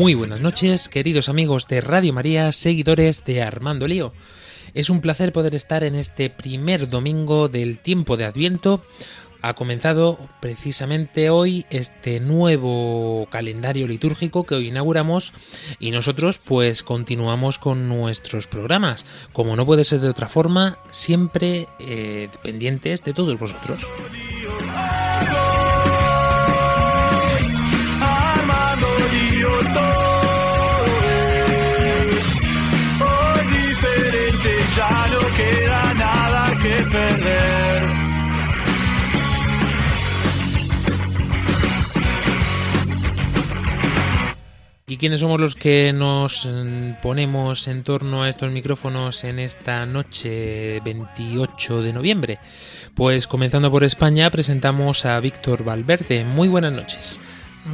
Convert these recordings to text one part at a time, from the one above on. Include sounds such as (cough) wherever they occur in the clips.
Muy buenas noches, queridos amigos de Radio María, seguidores de Armando Lío. Es un placer poder estar en este primer domingo del tiempo de Adviento. Ha comenzado precisamente hoy este nuevo calendario litúrgico que hoy inauguramos y nosotros pues continuamos con nuestros programas, como no puede ser de otra forma, siempre eh, pendientes de todos vosotros. Nada que perder. ¿Y quiénes somos los que nos mm, ponemos en torno a estos micrófonos en esta noche 28 de noviembre? Pues comenzando por España presentamos a Víctor Valverde. Muy buenas noches.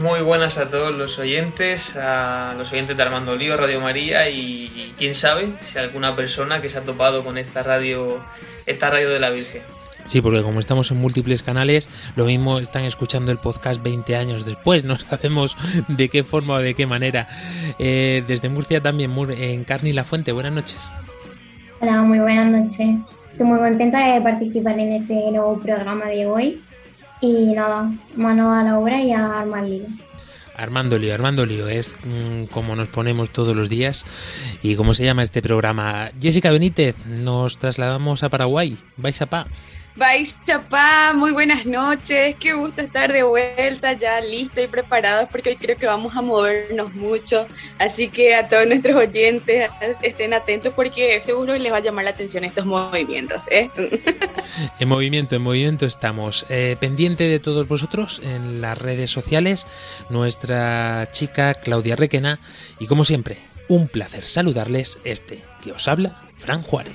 Muy buenas a todos los oyentes, a los oyentes de Armando Lío, Radio María y, y quién sabe si alguna persona que se ha topado con esta radio, esta radio de la Virgen. Sí, porque como estamos en múltiples canales, lo mismo están escuchando el podcast 20 años después, no (laughs) sabemos de qué forma o de qué manera. Eh, desde Murcia también, Mur- en Carni La Fuente, buenas noches. Hola, muy buenas noches. Estoy muy contenta de participar en este nuevo programa de hoy. Y nada, mano a la obra y a armar lío. Armando Lío, Armando Lío, es mm, como nos ponemos todos los días y cómo se llama este programa. Jessica Benítez, nos trasladamos a Paraguay, vais a pa. Vais Chapá, muy buenas noches, qué gusto estar de vuelta ya lista y preparados porque hoy creo que vamos a movernos mucho, así que a todos nuestros oyentes estén atentos porque seguro les va a llamar la atención estos movimientos. ¿eh? (laughs) En movimiento, en movimiento estamos. Eh, pendiente de todos vosotros en las redes sociales, nuestra chica Claudia Requena y como siempre, un placer saludarles este que os habla, Fran Juárez.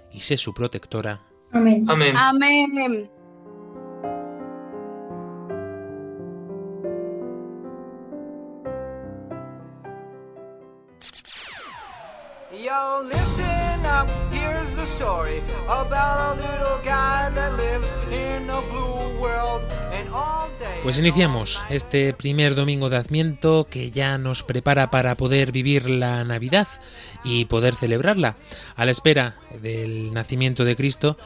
y sé su protectora. Amén. Amén. Amén. Yo, listen up, here's the story about a little guy that lives in a blue world. Pues iniciamos este primer domingo de Adviento que ya nos prepara para poder vivir la Navidad y poder celebrarla a la espera del nacimiento de Cristo,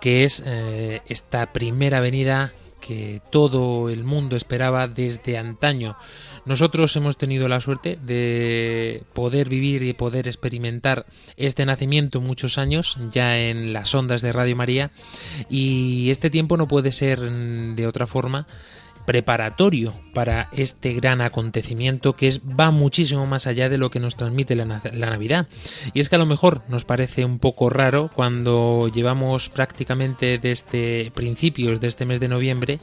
que es eh, esta primera venida que todo el mundo esperaba desde antaño. Nosotros hemos tenido la suerte de poder vivir y poder experimentar este nacimiento muchos años ya en las ondas de Radio María y este tiempo no puede ser mm, de otra forma preparatorio para este gran acontecimiento que es, va muchísimo más allá de lo que nos transmite la, na- la Navidad. Y es que a lo mejor nos parece un poco raro cuando llevamos prácticamente desde principios de este mes de noviembre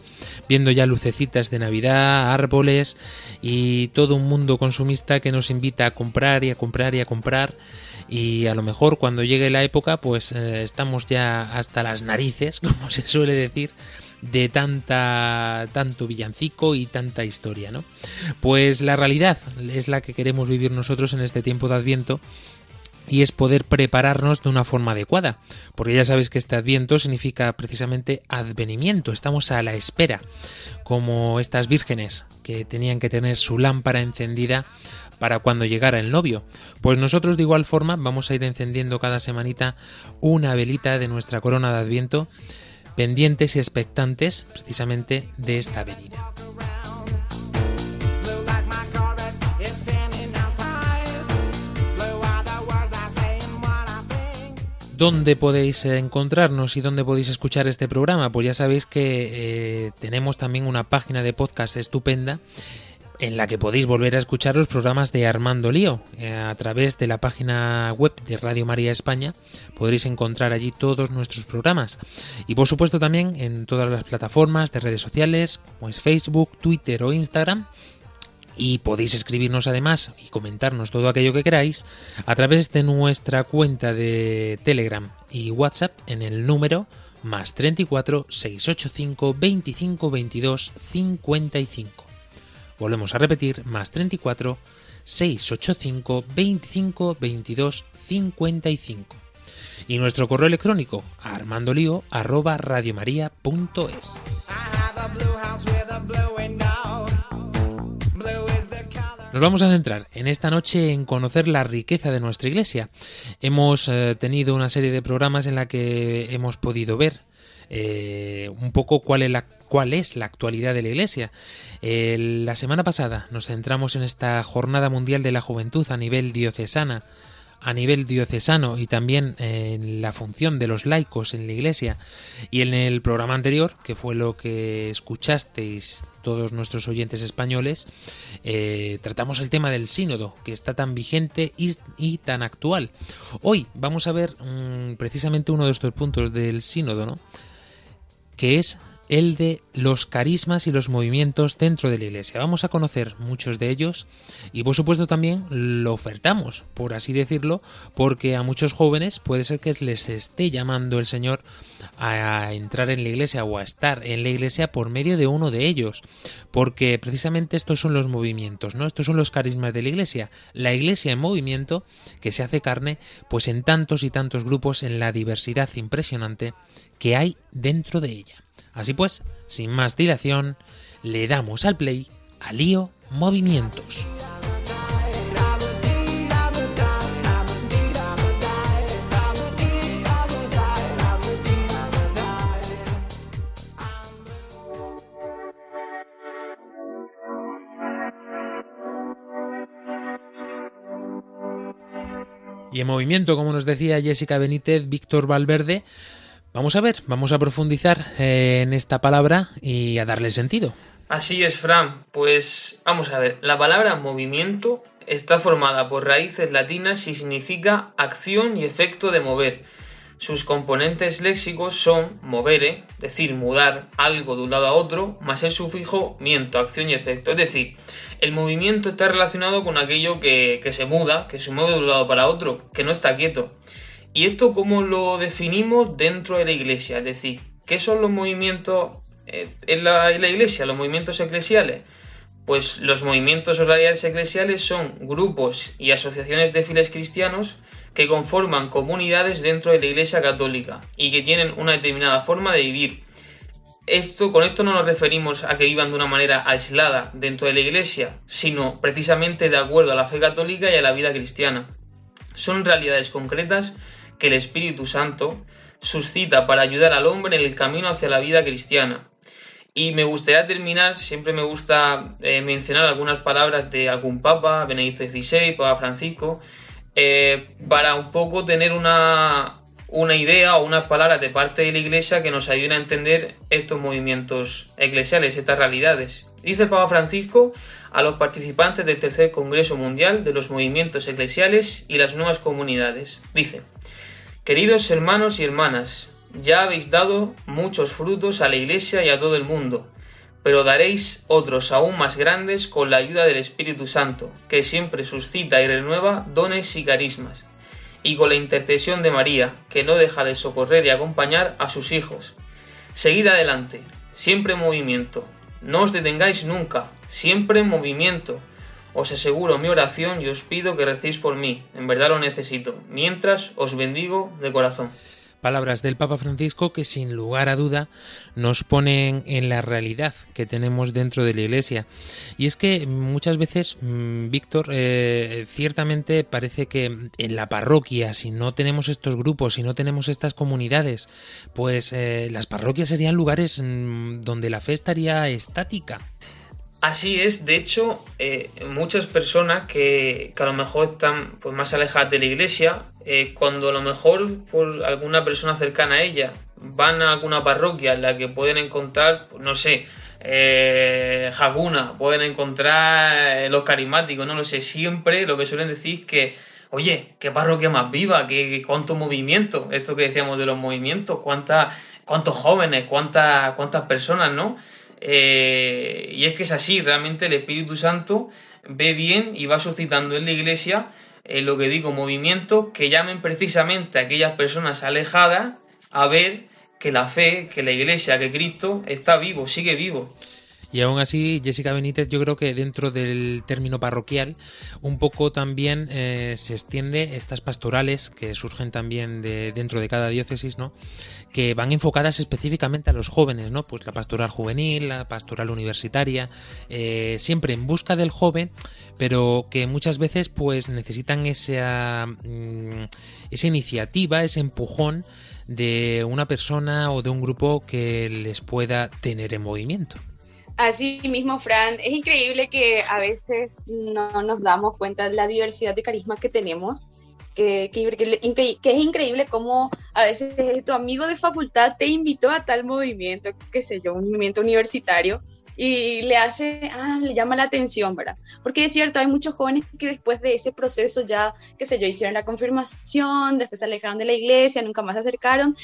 viendo ya lucecitas de Navidad, árboles y todo un mundo consumista que nos invita a comprar y a comprar y a comprar y a lo mejor cuando llegue la época pues eh, estamos ya hasta las narices, (laughs) como se suele decir, de tanta tanto villancico y tanta historia, ¿no? Pues la realidad es la que queremos vivir nosotros en este tiempo de Adviento y es poder prepararnos de una forma adecuada, porque ya sabéis que este adviento significa precisamente advenimiento, estamos a la espera, como estas vírgenes que tenían que tener su lámpara encendida para cuando llegara el novio. Pues nosotros de igual forma vamos a ir encendiendo cada semanita una velita de nuestra corona de Adviento, pendientes y expectantes precisamente de esta venida. ¿Dónde podéis encontrarnos y dónde podéis escuchar este programa? Pues ya sabéis que eh, tenemos también una página de podcast estupenda en la que podéis volver a escuchar los programas de Armando Lío eh, a través de la página web de Radio María España. Podréis encontrar allí todos nuestros programas y por supuesto también en todas las plataformas de redes sociales como es Facebook, Twitter o Instagram y podéis escribirnos además y comentarnos todo aquello que queráis a través de nuestra cuenta de Telegram y WhatsApp en el número más 34 685 25 22 55. Volvemos a repetir, más 34 685 25 22 55. Y nuestro correo electrónico armandolío arroba. Nos vamos a centrar en esta noche en conocer la riqueza de nuestra iglesia. Hemos eh, tenido una serie de programas en la que hemos podido ver eh, un poco cuál es la cuál es la actualidad de la Iglesia. la semana pasada nos centramos en esta Jornada Mundial de la Juventud a nivel diocesana, a nivel diocesano y también en la función de los laicos en la Iglesia. Y en el programa anterior, que fue lo que escuchasteis todos nuestros oyentes españoles, eh, tratamos el tema del sínodo, que está tan vigente y, tan actual. Hoy vamos a ver mm, precisamente uno de estos puntos del sínodo, ¿no? Que es el de los carismas y los movimientos dentro de la iglesia. Vamos a conocer muchos de ellos y por supuesto también lo ofertamos, por así decirlo, porque a muchos jóvenes puede ser que les esté llamando el Señor a entrar en la iglesia o a estar en la iglesia por medio de uno de ellos, porque precisamente estos son los movimientos, ¿no? Estos son los carismas de la iglesia, la iglesia en movimiento que se hace carne pues en tantos y tantos grupos en la diversidad impresionante que hay dentro de ella. Así pues, sin más dilación, le damos al play a Lío Movimientos. Y en movimiento, como nos decía Jessica Benítez, Víctor Valverde, Vamos a ver, vamos a profundizar eh, en esta palabra y a darle sentido. Así es, Fran. Pues vamos a ver, la palabra movimiento está formada por raíces latinas y significa acción y efecto de mover. Sus componentes léxicos son movere, decir mudar algo de un lado a otro, más el sufijo miento, acción y efecto. Es decir, el movimiento está relacionado con aquello que, que se muda, que se mueve de un lado para otro, que no está quieto. ¿Y esto cómo lo definimos dentro de la iglesia? Es decir, ¿qué son los movimientos eh, en, la, iglesia, los movimientos eclesiales? Pues los movimientos horariales eclesiales son grupos y asociaciones de fieles cristianos que conforman comunidades dentro de la Iglesia Católica y que tienen una determinada forma de vivir. Esto, con esto no nos referimos a que vivan de una manera aislada dentro de la Iglesia, sino precisamente de acuerdo a la fe católica y a la vida cristiana. Son realidades concretas que el Espíritu Santo suscita para ayudar al hombre en el camino hacia la vida cristiana. Y me gustaría terminar, siempre me gusta eh, mencionar algunas palabras de algún papa, Benedicto XVI, Papa Francisco, eh, para un poco tener una, una idea o unas palabras de parte de la Iglesia que nos ayuden a entender estos movimientos eclesiales, estas realidades. Dice el Papa Francisco a los participantes del Tercer Congreso Mundial de los Movimientos Eclesiales y las Nuevas Comunidades. Dice, Queridos hermanos y hermanas, ya habéis dado muchos frutos a la Iglesia y a todo el mundo, pero daréis otros aún más grandes con la ayuda del Espíritu Santo, que siempre suscita y renueva dones y carismas, y con la intercesión de María, que no deja de socorrer y acompañar a sus hijos. Seguid adelante, siempre en movimiento, no os detengáis nunca, siempre en movimiento, os aseguro mi oración y os pido que recéis por mí, en verdad lo necesito, mientras os bendigo de corazón. palabras del Papa Francisco que sin lugar a duda nos ponen en la realidad que tenemos dentro de la Iglesia. Y es que muchas veces, mm, Víctor, eh, ciertamente parece que en la parroquia, si no tenemos estos grupos, si no tenemos estas comunidades, pues eh, las parroquias serían lugares mm, donde la fe estaría estática. Así es, de hecho, eh, muchas personas que, a lo mejor están pues, más alejadas de la iglesia, eh, cuando a lo mejor por alguna persona cercana a ella van a alguna parroquia en la que pueden encontrar, pues, no sé, eh, pueden encontrar eh, los carismáticos, no lo sé, siempre lo que suelen decir es que, oye, qué parroquia más viva, qué, cuánto movimiento, esto que decíamos de los movimientos, cuántas, cuántos jóvenes, cuántas, cuántas personas, ¿no? Eh, y es que es así, realmente el Espíritu Santo ve bien y va suscitando en la iglesia eh, lo que digo, movimientos que llamen precisamente a aquellas personas alejadas a ver que la fe, que la iglesia, que Cristo está vivo, sigue vivo. Y aún así, Jessica Benítez, yo creo que dentro del término parroquial, un poco también eh, se extiende estas pastorales que surgen también de, dentro de cada diócesis, ¿no? que van enfocadas específicamente a los jóvenes, ¿no? Pues la pastoral juvenil, la pastoral universitaria, eh, siempre en busca del joven, pero que muchas veces pues necesitan esa, mm, esa iniciativa, ese empujón de una persona o de un grupo que les pueda tener en movimiento. Así mismo, Fran, es increíble que a veces no nos damos cuenta de la diversidad de carisma que tenemos que, que, es increíble cómo a veces tu amigo de facultad te invitó a tal movimiento, qué sé yo, un movimiento universitario, y le hace, ah, le llama la atención, ¿verdad? Porque es cierto, hay muchos jóvenes que después de ese proceso ya, qué sé yo, hicieron la confirmación, después se alejaron de la iglesia, nunca más se acercaron,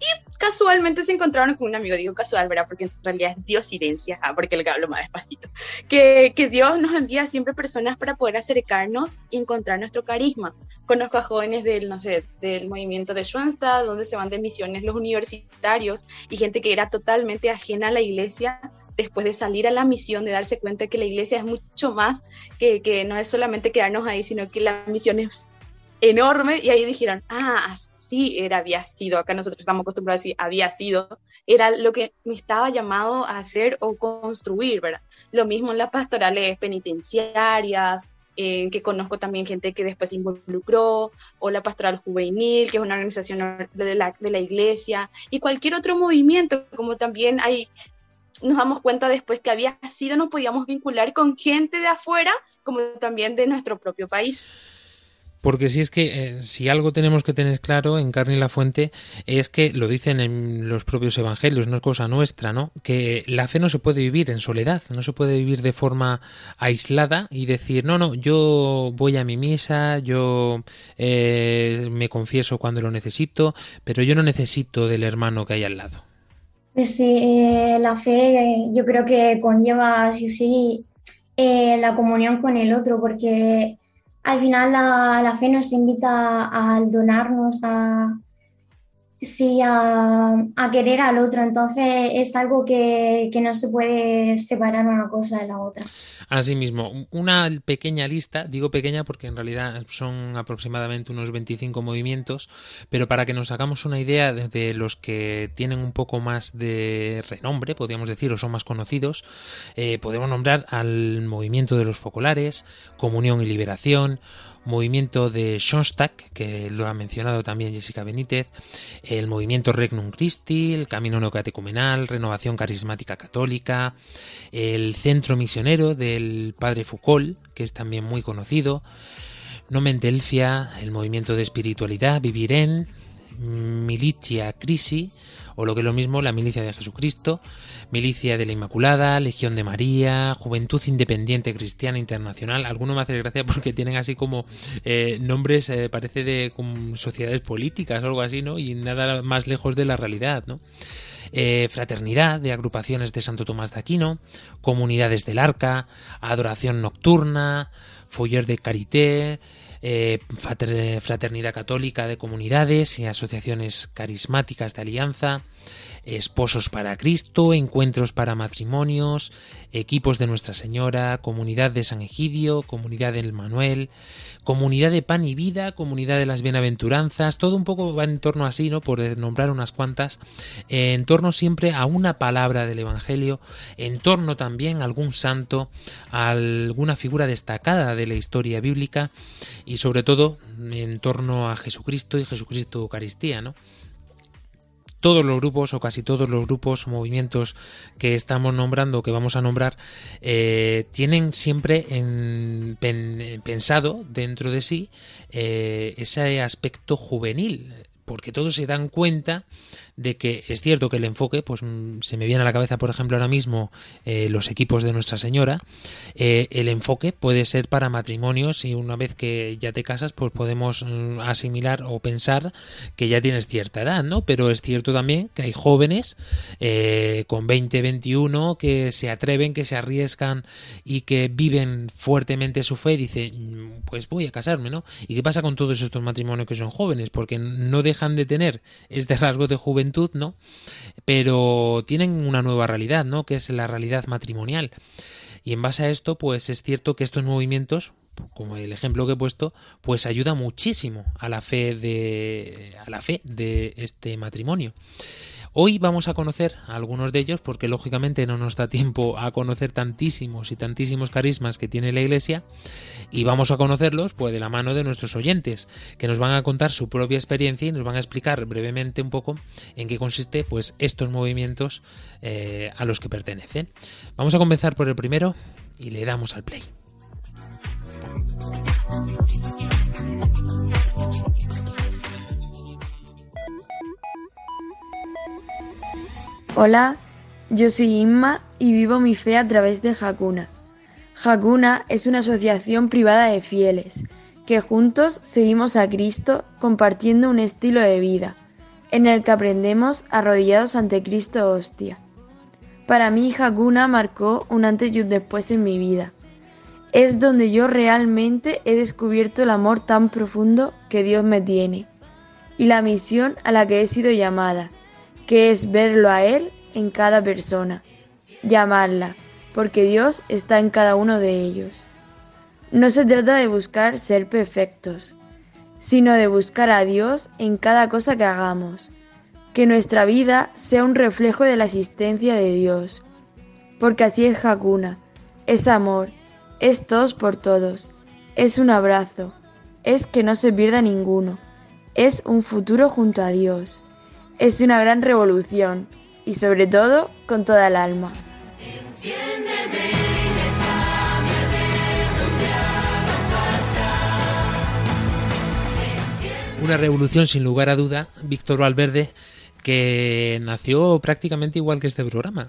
y casualmente se encontraron con un amigo, digo casual, ¿verdad? Porque en realidad es Dios silencia, ah, porque le hablo más despacito. Que, que Dios nos envía siempre personas para poder acercarnos y encontrar nuestro carisma. Conozco a jóvenes del, no sé, del movimiento de Schoenstatt, donde se van de misiones los universitarios y gente que era totalmente ajena a la iglesia después de salir a la misión, de darse cuenta que la iglesia es mucho más, que, que no es solamente quedarnos ahí, sino que la misión es enorme y ahí dijeron, ah, sí era, había sido, acá nosotros estamos acostumbrados a decir había sido, era lo que me estaba llamado a hacer o construir, ¿verdad? Lo mismo en las pastorales penitenciarias, en que conozco también gente que después se involucró, o la Pastoral Juvenil, que es una organización de la, de la iglesia, y cualquier otro movimiento, como también hay nos damos cuenta después que había sido, nos podíamos vincular con gente de afuera, como también de nuestro propio país. Porque si es que eh, si algo tenemos que tener claro en carne y la fuente es que lo dicen en los propios evangelios, no es cosa nuestra, ¿no? Que la fe no se puede vivir en soledad, no se puede vivir de forma aislada y decir, no, no, yo voy a mi misa, yo eh, me confieso cuando lo necesito, pero yo no necesito del hermano que hay al lado. Pues sí, eh, la fe yo creo que conlleva sí o sí la comunión con el otro, porque al final la, fe nos invita a donarnos, a, sí, a, querer al otro. Entonces es algo que, que, no se puede separar una cosa de la otra. Asimismo, una pequeña lista, digo pequeña porque en realidad son aproximadamente unos 25 movimientos, pero para que nos hagamos una idea de, los que tienen un poco más de renombre, podríamos decir, o son más conocidos, eh, podemos nombrar al movimiento de los focolares, Comunión y Liberación, movimiento de Schoenstatt, que lo ha mencionado también Jessica Benítez, el movimiento Regnum Christi, el Camino Neocatecumenal, Renovación Carismática Católica, el Centro Misionero del Padre Foucault, que es también muy conocido, Nomen Delfia, el movimiento de espiritualidad, Vivir en, Militia Crisi, o lo que es lo mismo, la Milicia de Jesucristo, Milicia de la Inmaculada, Legión de María, Juventud Independiente Cristiana Internacional. Algunos me hace gracia porque tienen así como eh, nombres, eh, parece de sociedades políticas o algo así, ¿no? Y nada más lejos de la realidad, ¿no? Eh, fraternidad de agrupaciones de Santo Tomás de Aquino, Comunidades del Arca, Adoración Nocturna, Foyer de Carité, eh, Fraternidad Católica de Comunidades y Asociaciones Carismáticas de Alianza, esposos para Cristo, encuentros para matrimonios, equipos de Nuestra Señora, comunidad de San Egidio, comunidad del Manuel, comunidad de pan y vida, comunidad de las bienaventuranzas, todo un poco va en torno así, ¿no? Por nombrar unas cuantas, en torno siempre a una palabra del Evangelio, en torno también a algún santo, a alguna figura destacada de la historia bíblica y sobre todo en torno a Jesucristo y Jesucristo Eucaristía, ¿no? Todos los grupos o casi todos los grupos, movimientos que estamos nombrando, que vamos a nombrar, eh, tienen siempre en, pensado dentro de sí eh, ese aspecto juvenil, porque todos se dan cuenta de que es cierto que el enfoque, pues mm, se me viene a la cabeza, por ejemplo, ahora mismo eh, los equipos de Nuestra Señora, eh, el enfoque puede ser para matrimonios y una vez que ya te casas, pues podemos mm, asimilar o pensar que ya tienes cierta edad, ¿no? Pero es cierto también que hay jóvenes eh, con 20, 21 que se atreven, que se arriesgan y que viven fuertemente su fe y dicen, mm, pues voy a casarme, ¿no? ¿Y qué pasa con todos estos matrimonios que son jóvenes? Porque no dejan de tener este rasgo de ¿no? Pero tienen una nueva realidad, ¿no? Que es la realidad matrimonial. Y en base a esto, pues es cierto que estos movimientos, como el ejemplo que he puesto, pues ayuda muchísimo a la fe de a la fe de este matrimonio. Hoy vamos a conocer a algunos de ellos porque lógicamente no nos da tiempo a conocer tantísimos y tantísimos carismas que tiene la Iglesia y vamos a conocerlos pues de la mano de nuestros oyentes que nos van a contar su propia experiencia y nos van a explicar brevemente un poco en qué consiste pues estos movimientos eh, a los que pertenecen. Vamos a comenzar por el primero y le damos al play. Hola, yo soy Inma y vivo mi fe a través de Hakuna. Hakuna es una asociación privada de fieles que juntos seguimos a Cristo compartiendo un estilo de vida en el que aprendemos arrodillados ante Cristo hostia. Para mí Hakuna marcó un antes y un después en mi vida. Es donde yo realmente he descubierto el amor tan profundo que Dios me tiene y la misión a la que he sido llamada que es verlo a Él en cada persona, llamarla, porque Dios está en cada uno de ellos. No se trata de buscar ser perfectos, sino de buscar a Dios en cada cosa que hagamos, que nuestra vida sea un reflejo de la existencia de Dios, porque así es Hakuna, es amor, es todos por todos, es un abrazo, es que no se pierda ninguno, es un futuro junto a Dios. Es una gran revolución y sobre todo con toda el alma. Una revolución sin lugar a duda, Víctor Valverde, que nació prácticamente igual que este programa.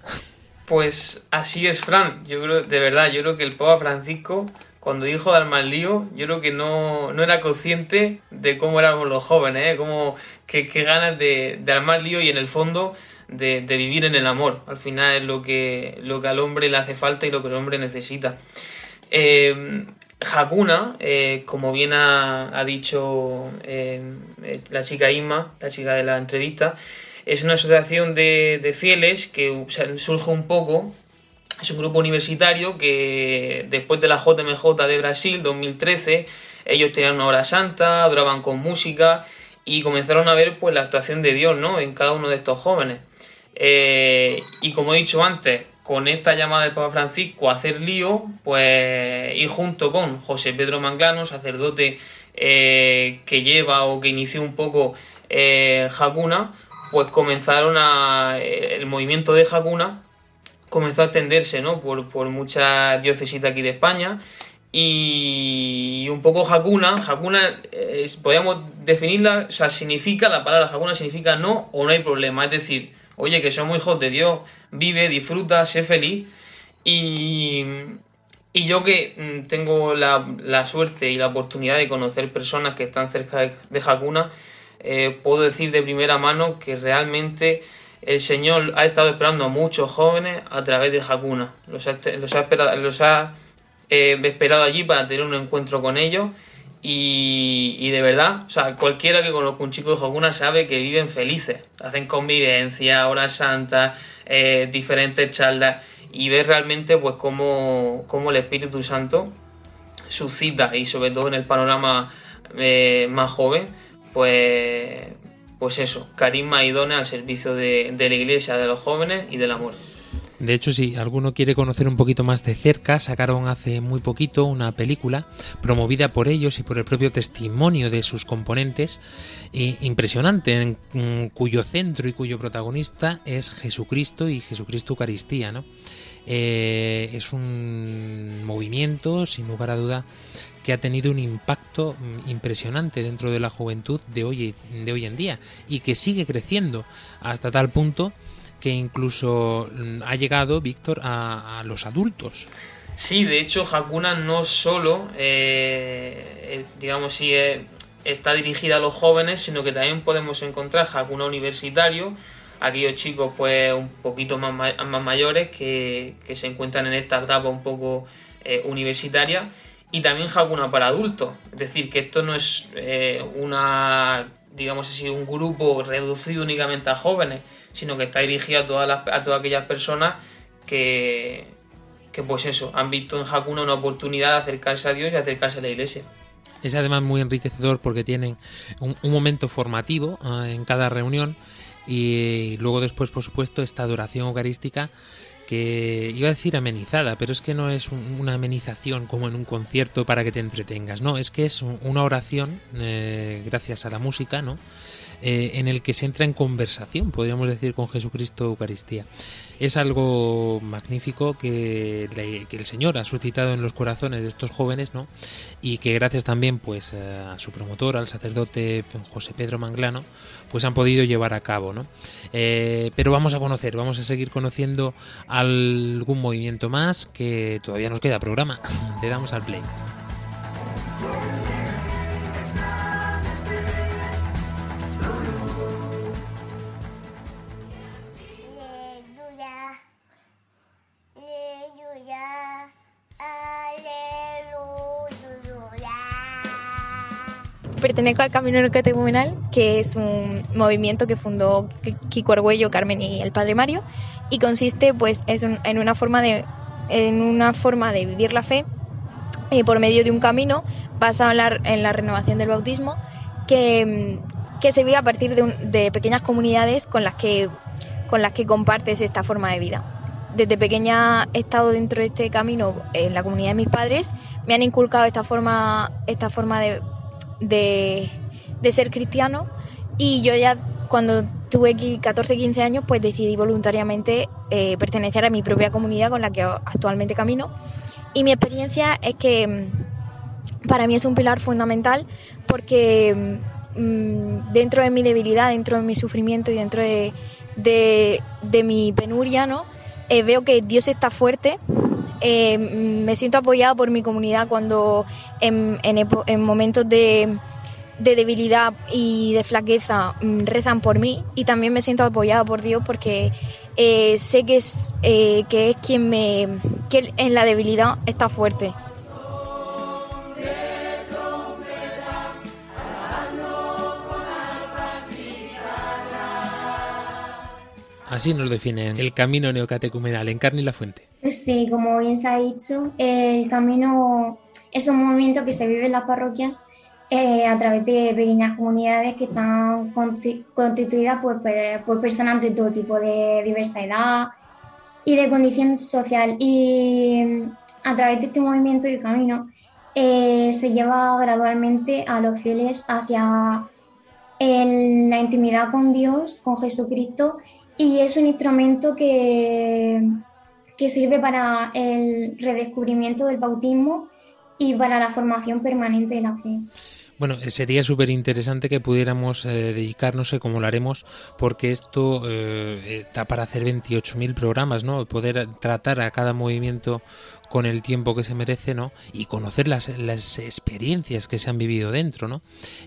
Pues así es, Fran. Yo creo, de verdad, yo creo que el Papa Francisco, cuando dijo de armar lío, yo creo que no, no era consciente de cómo éramos los jóvenes, ¿eh? cómo qué, ganas de, de, armar lío y en el fondo de, vivir en el amor. Al final es lo que, lo que al hombre le hace falta y lo que el hombre necesita. Eh, Hakuna, como bien ha, dicho eh, la chica Isma, la chica de la entrevista, es una asociación de, fieles que surge un poco es un grupo universitario que después de la JMJ de Brasil 2013 ellos tenían una hora santa, adoraban con música y comenzaron a ver pues la actuación de Dios ¿no? en cada uno de estos jóvenes. Eh, y como he dicho antes, con esta llamada del Papa Francisco a hacer lío, pues y junto con José Pedro Manglano, sacerdote eh, que lleva o que inició un poco eh, Hakuna, pues comenzaron a el movimiento de Hakuna comenzó a extenderse ¿no? por, por muchas diócesis de aquí de España y un poco Hakuna, Hakuna podríamos definirla, o sea, significa, la palabra Hakuna significa no o no hay problema, es decir, oye, que somos hijos de Dios, vive, disfruta, sé feliz. Y, y yo que mm, tengo la, la, suerte y la oportunidad de conocer personas que están cerca de, de Hakuna, eh, puedo decir de primera mano que realmente el Señor ha estado esperando a muchos jóvenes a través de Hakuna, los ha, los ha, esperado, los ha esperado allí para tener un encuentro con ellos Y, de verdad, o sea, cualquiera que conozca un chico de Hakuna sabe que viven felices, hacen convivencia, horas santas, eh, diferentes charlas y ver realmente pues cómo, cómo el Espíritu Santo suscita y sobre todo en el panorama eh, más joven, pues, pues eso, carisma y dones al servicio de la iglesia, de los jóvenes y del amor. De hecho, si alguno quiere conocer un poquito más de cerca, sacaron hace muy poquito una película promovida por ellos y por el propio testimonio de sus componentes, impresionante, en, mm, cuyo centro y cuyo protagonista es Jesucristo y Jesucristo Eucaristía. ¿no? Eh, es un movimiento, sin lugar a duda, que ha tenido un impacto mm, impresionante dentro de la juventud de hoy, de hoy en día y que sigue creciendo hasta tal punto que incluso mm, ha llegado, Víctor, a, los adultos. Sí, de hecho, Hakuna no solo, eh, eh, digamos, si está dirigida a los jóvenes, sino que también podemos encontrar Hakuna universitario, aquellos chicos pues un poquito más, más mayores que, se encuentran en esta etapa un poco eh, universitaria, y también Hakuna para adultos. Es decir, que esto no es una, digamos así, un grupo reducido únicamente a jóvenes, sino que está dirigida a todas, a todas aquellas personas que, que, pues eso, han visto en Hakuna una oportunidad de acercarse a Dios y acercarse a la iglesia. Es además muy enriquecedor porque tienen un, momento formativo ah, en cada reunión y luego después, por supuesto, esta adoración eucarística que iba a decir amenizada, pero es que no es una amenización como en un concierto para que te entretengas, no, es que es una oración eh, gracias a la música, ¿no? Eh, en el que se entra en conversación, podríamos decir, con Jesucristo Eucaristía. Es algo magnífico que, el Señor ha suscitado en los corazones de estos jóvenes, ¿no? Y que gracias también, pues, eh, a su promotor, al sacerdote José Pedro Manglano, pues han podido llevar a cabo, ¿no? Eh, pero vamos a conocer, vamos a seguir conociendo algún movimiento más que todavía nos queda programa. Le damos al play. Pertenezco al Camino Catecumenal, que es un movimiento que fundó Kiko Argüello, Carmen y el Padre Mario, y consiste pues es en una forma de en una forma de vivir la fe eh, por medio de un camino basado en la, en la renovación del bautismo que, que, se vive a partir de, de pequeñas comunidades con las que con las que compartes esta forma de vida. Desde pequeña he estado dentro de este camino en la comunidad de mis padres, me han inculcado esta forma, esta forma de, de, ser cristiano y yo ya cuando tuve 14, 15 años pues decidí voluntariamente eh, pertenecer a mi propia comunidad con la que actualmente camino y mi experiencia es que mm, para mí es un pilar fundamental porque mm, dentro de mi debilidad, dentro de mi sufrimiento y dentro de, de, mi penuria, ¿no? Eh, veo que Dios está fuerte eh, me siento apoyada por mi comunidad cuando en, momentos de, debilidad y de flaqueza mm, rezan por mí y también me siento apoyada por Dios porque eh, sé que es, eh, que es quien me que en la debilidad está fuerte. Así nos definen el camino neocatecumenal en carne y la fuente. Sí, como bien se ha dicho, el camino es un movimiento que se vive en las parroquias eh, a través de pequeñas comunidades que están constituidas por, personas de todo tipo, de diversa edad y de condición social. Y a través de este movimiento del camino eh, se lleva gradualmente a los fieles hacia la intimidad con Dios, con Jesucristo, y es un instrumento que que sirve para el redescubrimiento del bautismo y para la formación permanente de la fe. Bueno, eh, sería súper interesante que pudiéramos eh, dedicarnos, sé cómo lo haremos, porque esto eh, está para hacer 28.000 programas, ¿no? Poder tratar a cada movimiento con el tiempo que se merece, ¿no? Y conocer las, las experiencias que se han vivido dentro, ¿no?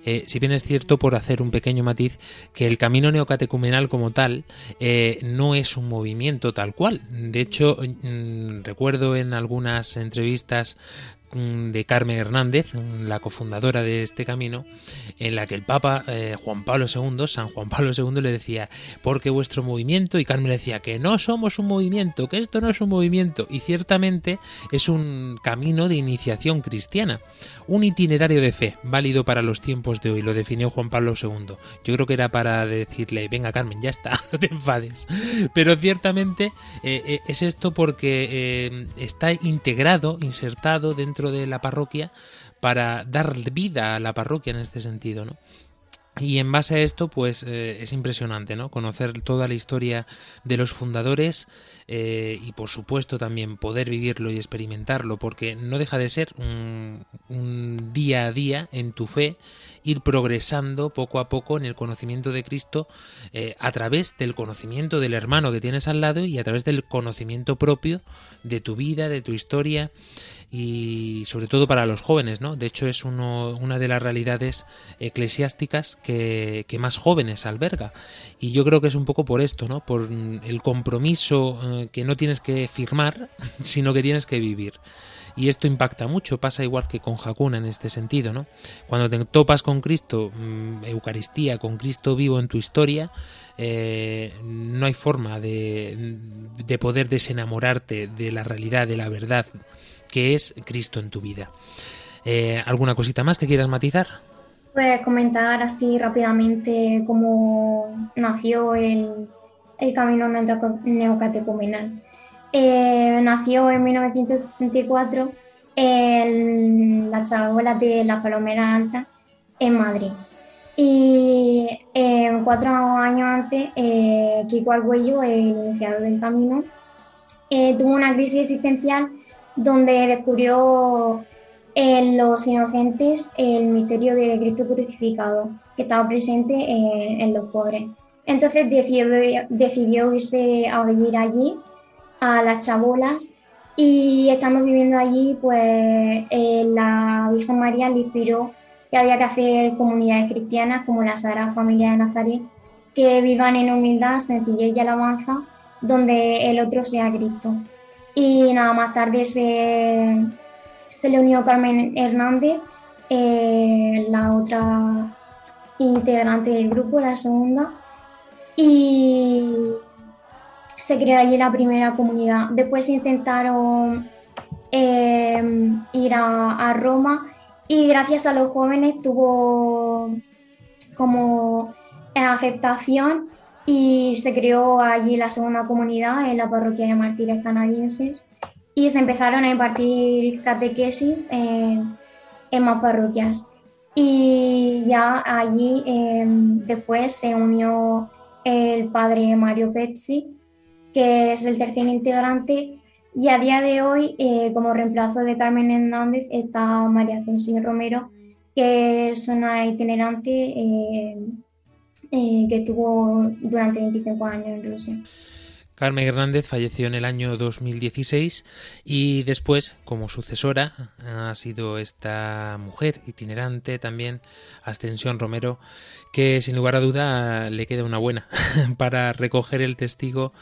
Eh, si bien es cierto, por hacer un pequeño matiz, que el camino neocatecumenal como tal eh, no es un movimiento tal cual. De hecho, mm, recuerdo en algunas entrevistas de Carmen Hernández, la cofundadora de este camino, en la que el Papa eh, Juan Pablo II, San Juan Pablo II, le decía, porque vuestro movimiento, y Carmen le decía que no somos un movimiento, que esto no es un movimiento, y ciertamente es un camino de iniciación cristiana, un itinerario de fe, válido para los tiempos de hoy, lo definió Juan Pablo II. Yo creo que era para decirle, venga Carmen, ya está, (laughs) no te enfades. Pero ciertamente eh, eh, es esto porque está integrado, insertado dentro de la parroquia para dar vida a la parroquia en este sentido, ¿no? Y en base a esto, pues eh, es impresionante, ¿no? Conocer toda la historia de los fundadores eh, y, por supuesto, también poder vivirlo y experimentarlo, porque no deja de ser un, día a día en tu fe, ir progresando poco a poco en el conocimiento de Cristo eh, a través del conocimiento del hermano que tienes al lado y a través del conocimiento propio de tu vida, de tu historia y sobre todo para los jóvenes, ¿no? De hecho es uno, una de las realidades eclesiásticas que, que, más jóvenes alberga y yo creo que es un poco por esto, ¿no? Por el compromiso eh, que no tienes que firmar, (laughs) sino que tienes que vivir. Y esto impacta mucho, pasa igual que con Hakuna en este sentido, ¿no? Cuando te topas con Cristo, mm, Eucaristía, con Cristo vivo en tu historia, eh, no hay forma de, de poder desenamorarte de la realidad, de la verdad que es Cristo en tu vida. Eh, ¿Alguna cosita más que quieras matizar? Pues comentar así rápidamente cómo nació el, el camino neocatecumenal. Eh, nació en 1964 en la chabola de la Palomera Alta en Madrid. Y eh, cuatro años antes, eh, Kiko Argüello, el iniciador del camino, tuvo una crisis existencial donde descubrió en los inocentes el misterio de Cristo crucificado, que estaba presente en, los pobres. Entonces decidió, decidió irse a vivir allí, a las chabolas, y estando viviendo allí, pues eh, la Virgen María le inspiró que había que hacer comunidades cristianas como la Sagrada Familia de Nazaret, que vivan en humildad, sencillez y alabanza, donde el otro sea Cristo. Y nada más tarde se, se le unió Carmen Hernández, eh, la otra integrante del grupo, la segunda, y se creó allí la primera comunidad. Después intentaron eh, ir a, a, Roma y gracias a los jóvenes tuvo como aceptación y se creó allí la segunda comunidad en la parroquia de mártires canadienses y se empezaron a impartir catequesis en, en más parroquias. Y ya allí em, después se unió el padre Mario Pezzi, que es el tercer integrante, y a día de hoy, eh, como reemplazo de Carmen Hernández, está María Censín Romero, que es una itinerante eh, eh, que estuvo durante 25 años en Rusia. Carmen Hernández falleció en el año 2016 y después, como sucesora, ha sido esta mujer itinerante también, Ascensión Romero, que sin lugar a duda le queda una buena (laughs) para recoger el testigo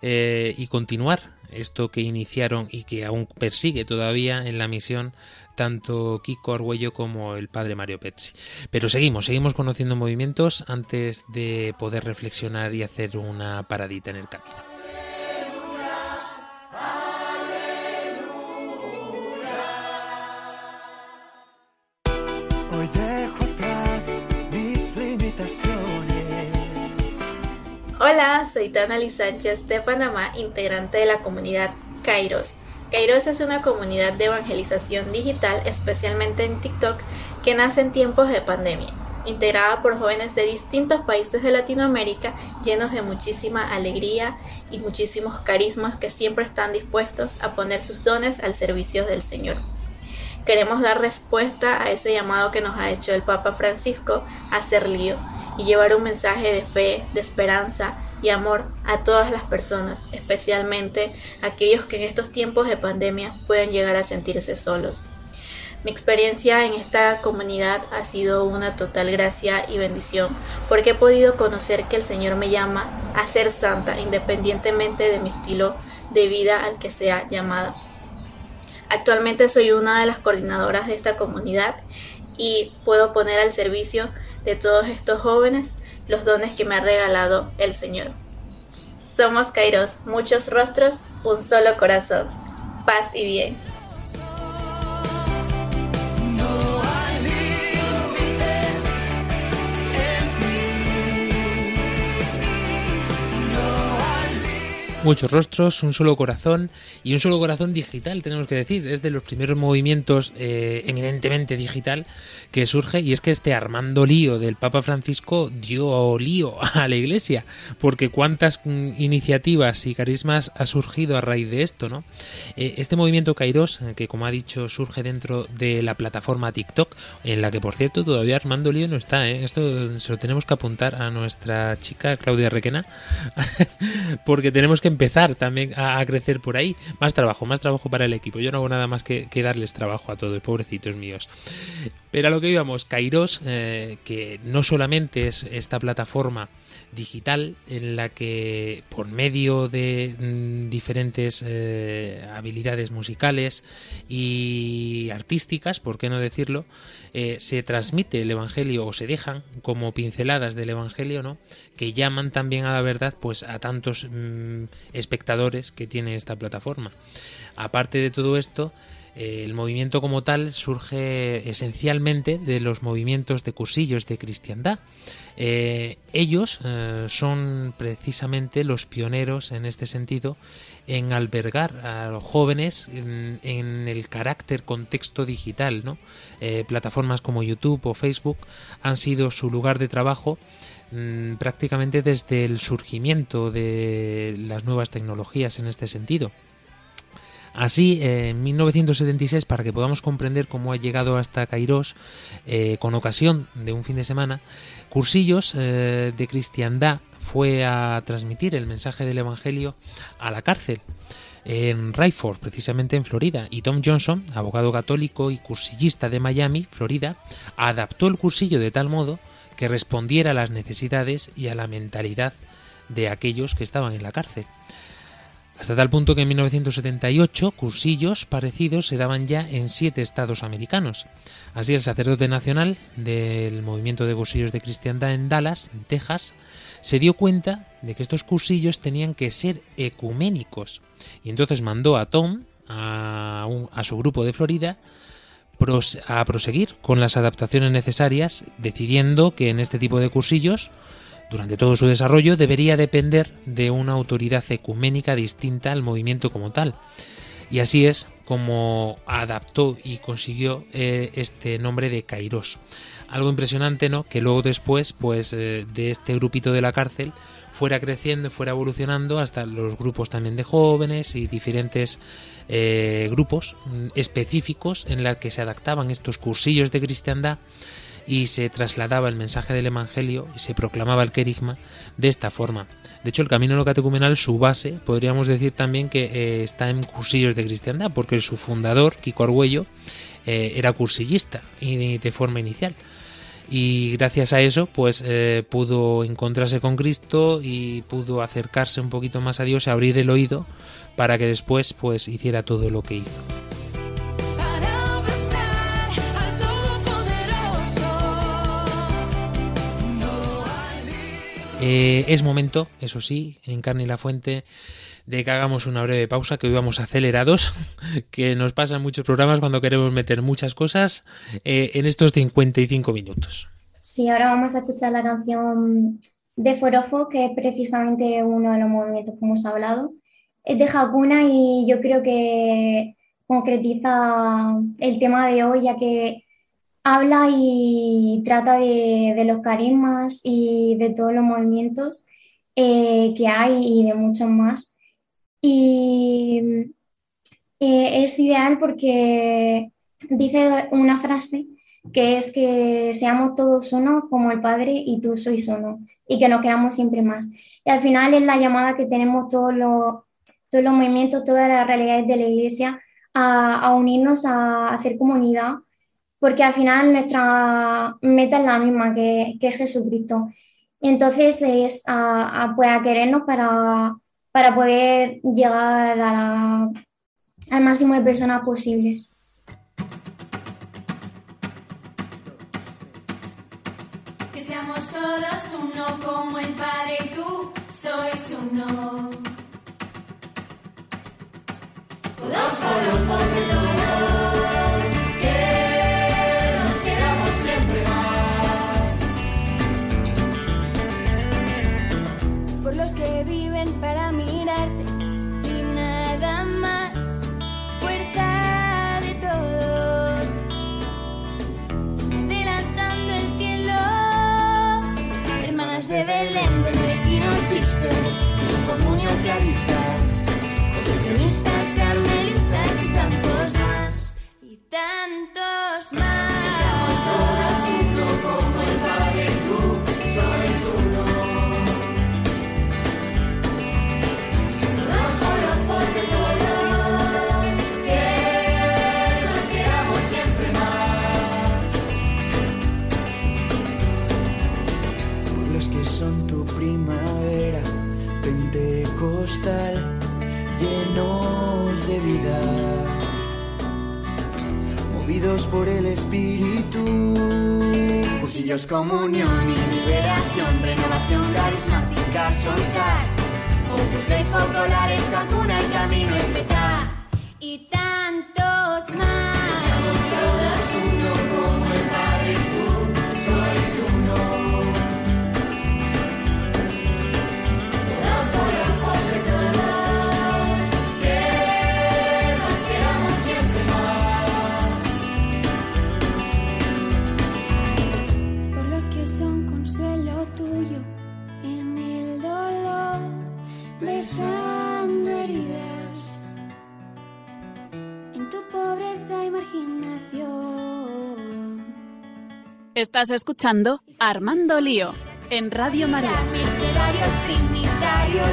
eh, y continuar esto que iniciaron y que aún persigue todavía en la misión tanto Kiko Argüello como el padre Mario Pezzi. Pero seguimos, seguimos conociendo movimientos antes de poder reflexionar y hacer una paradita en el camino. Hoy dejo atrás mis limitaciones. Hola, soy Tana Sánchez de Panamá, integrante de la comunidad Kairos Kairos es una comunidad de evangelización digital, especialmente en TikTok, que nace en tiempos de pandemia, integrada por jóvenes de distintos países de Latinoamérica, llenos de muchísima alegría y muchísimos carismas que siempre están dispuestos a poner sus dones al servicio del Señor. Queremos dar respuesta a ese llamado que nos ha hecho el Papa Francisco a ser lío y llevar un mensaje de fe, de esperanza, y amor a todas las personas, especialmente aquellos que en estos tiempos de pandemia pueden llegar a sentirse solos. Mi experiencia en esta comunidad ha sido una total gracia y bendición, porque he podido conocer que el Señor me llama a ser santa independientemente de mi estilo de vida al que sea llamada. Actualmente soy una de las coordinadoras de esta comunidad y puedo poner al servicio de todos estos jóvenes los dones que me ha regalado el Señor. Somos Kairos, muchos rostros, un solo corazón. Paz y bien. Muchos rostros, un solo corazón y un solo corazón digital, tenemos que decir. Es de los primeros movimientos eh, eminentemente digital que surge y es que este Armando Lío del Papa Francisco dio lío a la Iglesia, porque cuántas mm, iniciativas y carismas ha surgido a raíz de esto, ¿no? Eh, este movimiento Kairos, eh, que como ha dicho surge dentro de la plataforma TikTok, en la que por cierto todavía Armando Lío no está, esto se lo tenemos que apuntar a nuestra chica Claudia Requena, (laughs) porque tenemos que empezar también a, crecer por ahí. Más trabajo, más trabajo para el equipo. Yo no hago nada más que, darles trabajo a todos, pobrecitos míos. Pero a lo que íbamos, Kairos, eh, que no solamente es esta plataforma digital en la que por medio de mm, diferentes eh, habilidades musicales y artísticas, por qué no decirlo, eh, se transmite el Evangelio o se dejan como pinceladas del Evangelio, ¿no? Que llaman también a la verdad, pues a tantos mm, espectadores que tiene esta plataforma. Aparte de todo esto, el movimiento como tal surge esencialmente de los movimientos de cursillos de cristiandad. Eh, ellos son precisamente los pioneros en este sentido en albergar a los jóvenes en, el carácter contexto digital. ¿no? Eh, plataformas como YouTube o Facebook han sido su lugar de trabajo mm, prácticamente desde el surgimiento de las nuevas tecnologías en este sentido. Así, en 1976, para que podamos comprender cómo ha llegado hasta Kairos, eh, con ocasión de un fin de semana, Cursillos eh, de Cristiandad fue a transmitir el mensaje del Evangelio a la cárcel en Rayford, precisamente en Florida, y Tom Johnson, abogado católico y cursillista de Miami, Florida, adaptó el cursillo de tal modo que respondiera a las necesidades y a la mentalidad de aquellos que estaban en la cárcel. Hasta tal punto que en 1978 cursillos parecidos se daban ya en siete estados americanos. Así el sacerdote nacional del movimiento de cursillos de cristiandad en Dallas, Texas, se dio cuenta de que estos cursillos tenían que ser ecuménicos y entonces mandó a Tom, a su grupo de Florida, a proseguir con las adaptaciones necesarias, decidiendo que en este tipo de cursillos, durante todo su desarrollo, debería depender de una autoridad ecuménica distinta al movimiento como tal. Y así es como adaptó y consiguió eh, este nombre de Kairos algo impresionante, ¿no? Que luego después, pues, eh, de este grupito de la cárcel fuera creciendo, fuera evolucionando hasta los grupos también de jóvenes y diferentes eh, grupos mm, específicos en los que se adaptaban estos cursillos de cristiandad y se trasladaba el mensaje del Evangelio y se proclamaba el querigma de esta forma. De hecho, el camino catecumenal, su base, podríamos decir también que eh, está en cursillos de cristiandad, porque su fundador, Kiko Argüello, era cursillista y de forma inicial y gracias a eso pues eh, pudo encontrarse con Cristo y pudo acercarse un poquito más a Dios y abrir el oído para que después pues hiciera todo lo que hizo. Eh, es momento, eso sí, en carne y la fuente, de que hagamos una breve pausa, que hoy vamos acelerados, (laughs) que nos pasan muchos programas cuando queremos meter muchas cosas eh, en estos 55 minutos. Sí, ahora vamos a escuchar la canción de Forofo, que es precisamente uno de los movimientos que hemos hablado. Es de Hakuna y yo creo que concretiza el tema de hoy, ya que habla y trata de, los carismas y de todos los movimientos eh, que hay y de muchos más. Y eh, es ideal porque dice una frase que es que seamos todos uno como el Padre y tú sois uno y que nos queramos siempre más. Y al final es la llamada que tenemos todos los, todos los movimientos, todas las realidades de la Iglesia a, unirnos, a, hacer comunidad, porque al final nuestra meta es la misma, que, que es Jesucristo. Y entonces es a, pues a querernos para para poder llegar al máximo de personas posibles. Que seamos todos uno como el Padre y tú sois uno. Todos tantos más. Que seamos todos uno como el Padre tú sois uno. Todos forofos de todos, que nos queramos siempre más. por los que son tu primavera pentecostal, llenos de vida, movidos por el Espíritu. Cursillos, comunión y liberación, renovación carismática, Solstar, Opus Dei, focolares, vacuna y camino FK. Y Estás escuchando Armando Lío en Radio María. Mercedarios, trinitarios,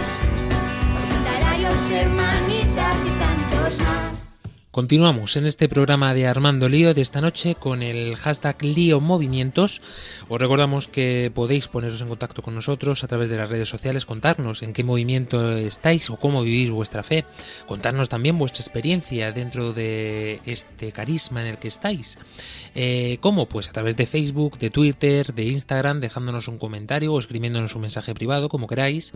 hospitalarios, hermanitas y tantos más. Continuamos en este programa de Armando Lío de esta noche con el hashtag Lío Movimientos. Os recordamos que podéis poneros en contacto con nosotros a través de las redes sociales, contarnos en qué movimiento estáis o cómo vivís vuestra fe, contarnos también vuestra experiencia dentro de este carisma en el que estáis. Eh, ¿Cómo? Pues a través de Facebook, de Twitter, de Instagram, dejándonos un comentario o escribiéndonos un mensaje privado, como queráis,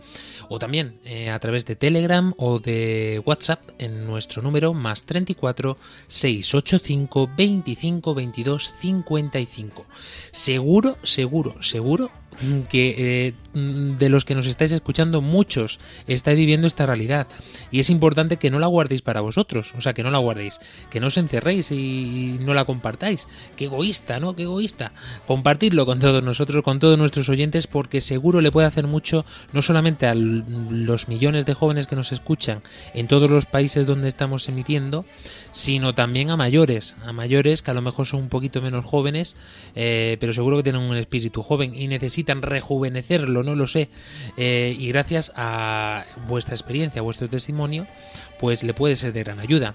o también eh, a través de Telegram o de WhatsApp en nuestro número más 34 685 25 22 55. Seguro, seguro, seguro que eh, de los que nos estáis escuchando muchos estáis viviendo esta realidad y es importante que no la guardéis para vosotros, o sea, que no la guardéis, que no os encerréis y no la compartáis. Qué egoísta, ¿no? Qué egoísta. Compartidlo con todos nosotros, con todos nuestros oyentes porque seguro le puede hacer mucho no solamente a los millones de jóvenes que nos escuchan en todos los países donde estamos emitiendo, sino también a mayores, a mayores que a lo mejor son un poquito menos jóvenes, eh, pero seguro que tienen un espíritu joven y necesitan rejuvenecerlo, no lo sé. Eh, y gracias a vuestra experiencia, a vuestro testimonio, pues le puede ser de gran ayuda.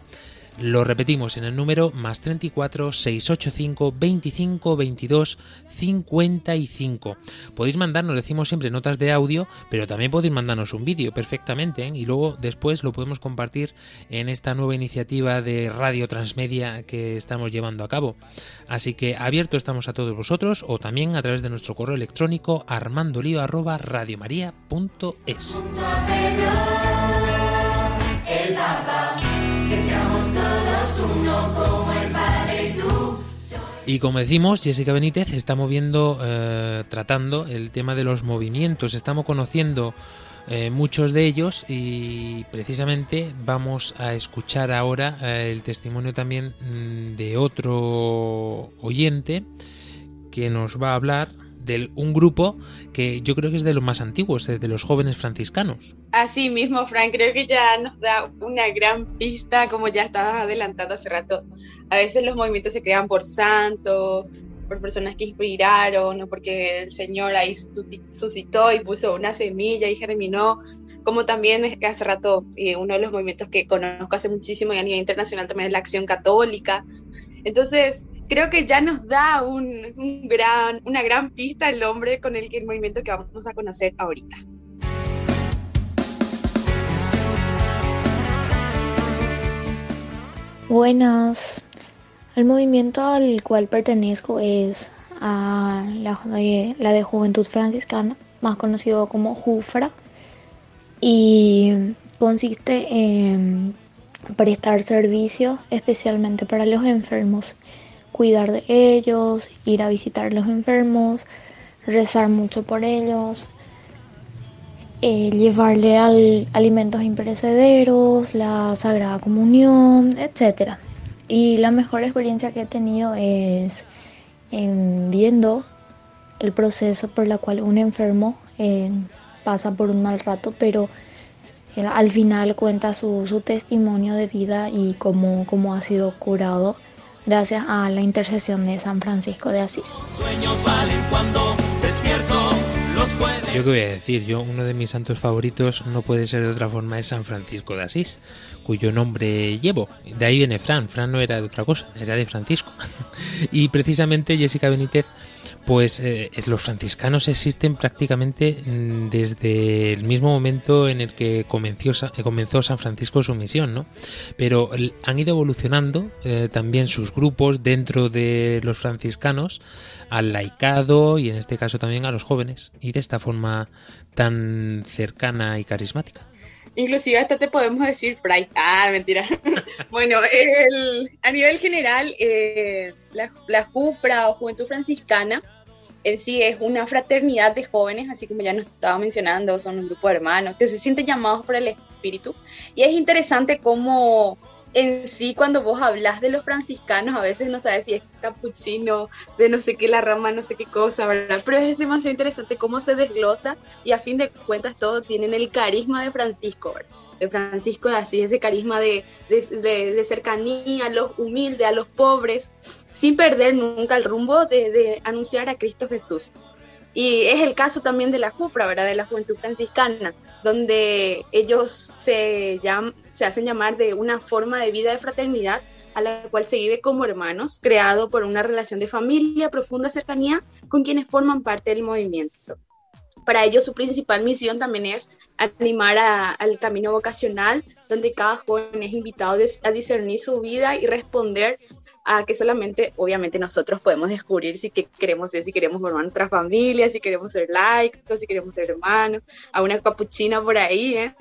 Lo repetimos en el número más 34 685 25 22 55. Podéis mandarnos, decimos siempre, notas de audio, pero también podéis mandarnos un vídeo perfectamente ¿eh? y luego después lo podemos compartir en esta nueva iniciativa de Radio Transmedia que estamos llevando a cabo. Así que abierto estamos a todos vosotros o también a través de nuestro correo electrónico que Y como decimos, Jessica Benítez está moviendo, eh, tratando el tema de los movimientos, estamos conociendo eh, muchos de ellos y precisamente vamos a escuchar ahora eh, el testimonio también mm, de otro oyente que nos va a hablar de un grupo que yo creo que es de los más antiguos, de los jóvenes franciscanos. Así mismo, Frank, creo que ya nos da una gran pista, como ya estabas adelantando hace rato. A veces los movimientos se crean por santos, por personas que inspiraron, o porque el Señor ahí suscitó y puso una semilla y germinó. Como también hace rato, eh, uno de los movimientos que conozco hace muchísimo y a nivel internacional también es la acción católica. Entonces, creo que ya nos da un, gran, una gran pista el hombre con el que el movimiento que vamos a conocer ahorita. Buenas. El movimiento al cual pertenezco es la de, la de Juventud Franciscana, más conocido como JUFRA, y consiste en prestar servicios especialmente para los enfermos, cuidar de ellos, ir a visitar a los enfermos, rezar mucho por ellos, eh, llevarle al, alimentos imperecederos, la Sagrada Comunión, etc. Y la mejor experiencia que he tenido es en viendo el proceso por la cual un enfermo eh, pasa por un mal rato, pero eh, al final cuenta su, su testimonio de vida y cómo, cómo ha sido curado gracias a la intercesión de San Francisco de Asís. Yo qué voy a decir, yo uno de mis santos favoritos no puede ser de otra forma es San Francisco de Asís, cuyo nombre llevo. De ahí viene Fran, Fran no era de otra cosa, era de Francisco. (laughs) y precisamente Jessica Benítez, pues eh, los franciscanos existen prácticamente mm, desde el mismo momento en el que comenzó, eh, comenzó San Francisco su misión, ¿no? Pero han ido evolucionando eh, también sus grupos dentro de los franciscanos al laicado y en este caso también a los jóvenes y de esta forma tan cercana y carismática. Inclusive hasta te podemos decir Fray. Ah, mentira. (laughs) bueno, el- a nivel general, eh, la, la JUFRA o Juventud Franciscana en sí es una fraternidad de jóvenes, así como ya nos estaba mencionando, son un grupo de hermanos que se sienten llamados por el Espíritu. Y es interesante cómo en sí cuando vos hablas de los franciscanos, a veces no sabes si es capuchino, de no sé qué, la rama, no sé qué cosa, ¿verdad? Pero es demasiado interesante cómo se desglosa y a fin de cuentas todos tienen el carisma de Francisco, ¿verdad? De Francisco de Asís, ese carisma de, de- de cercanía a los humildes, a los pobres, sin perder nunca el rumbo de, anunciar a Cristo Jesús. Y es el caso también de la Jufra, ¿verdad? De la Juventud Franciscana, donde ellos se, se hacen llamar de una forma de vida de fraternidad a la cual se vive como hermanos, creado por una relación de familia, profunda cercanía con quienes forman parte del movimiento. Para ellos su principal misión también es animar al camino vocacional, donde cada joven es invitado a discernir su vida y responder a que solamente, obviamente, nosotros podemos descubrir si que queremos ser, si queremos formar nuestra familia, si queremos ser laicos, si queremos ser hermanos, a una capuchina por ahí, ¿eh?